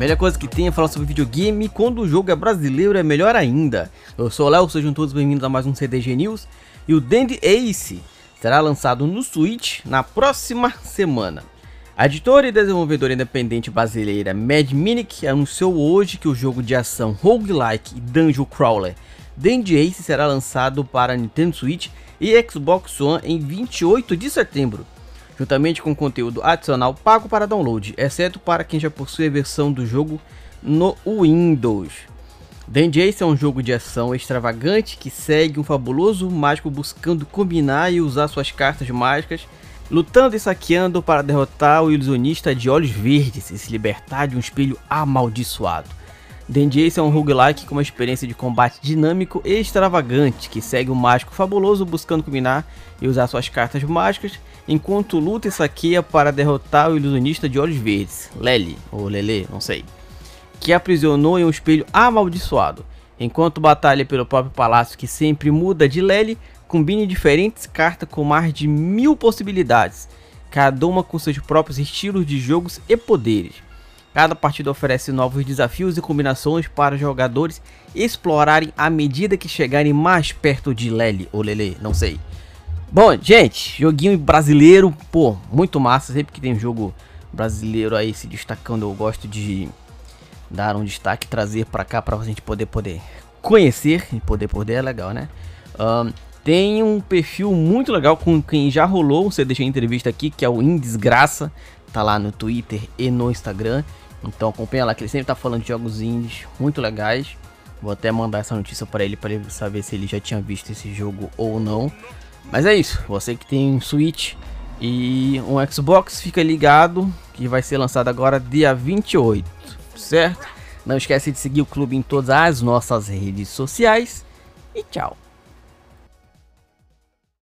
melhor coisa que tem é falar sobre videogame quando o jogo é brasileiro é melhor ainda. Eu sou o Léo, sejam todos bem-vindos a mais um CDG News. E o Dandy Ace será lançado no Switch na próxima semana. A editora e desenvolvedora independente brasileira Mad Minic anunciou hoje que o jogo de ação roguelike e dungeon crawler Dandy Ace será lançado para Nintendo Switch e Xbox One em 28 de setembro juntamente com conteúdo adicional pago para download, exceto para quem já possui a versão do jogo no Windows. Dan Jace é um jogo de ação extravagante que segue um fabuloso mágico buscando combinar e usar suas cartas mágicas, lutando e saqueando para derrotar o ilusionista de olhos verdes e se libertar de um espelho amaldiçoado. Dan Jace é um roguelike com uma experiência de combate dinâmico e extravagante que segue um mágico fabuloso buscando combinar e usar suas cartas mágicas enquanto luta e saqueia para derrotar o ilusionista de olhos verdes, Lely, ou Lele, não sei, que aprisionou em um espelho amaldiçoado. Enquanto batalha pelo próprio palácio que sempre muda de Lely, combine diferentes cartas com mais de mil possibilidades, cada uma com seus próprios estilos de jogos e poderes. Cada partida oferece novos desafios e combinações para jogadores explorarem à medida que chegarem mais perto de Lely ou Lele, não sei. Bom, gente, joguinho brasileiro, pô, muito massa. Sempre que tem jogo brasileiro aí se destacando, eu gosto de dar um destaque, trazer pra cá pra gente poder poder conhecer e poder poder é legal, né? Um, tem um perfil muito legal com quem já rolou, você deixou entrevista aqui, que é o Indesgraça, tá lá no Twitter e no Instagram. Então acompanha lá que ele sempre tá falando de jogos indies muito legais. Vou até mandar essa notícia para ele para ele saber se ele já tinha visto esse jogo ou não. Mas é isso, você que tem um Switch e um Xbox, fica ligado que vai ser lançado agora dia 28, certo? Não esquece de seguir o clube em todas as nossas redes sociais e tchau.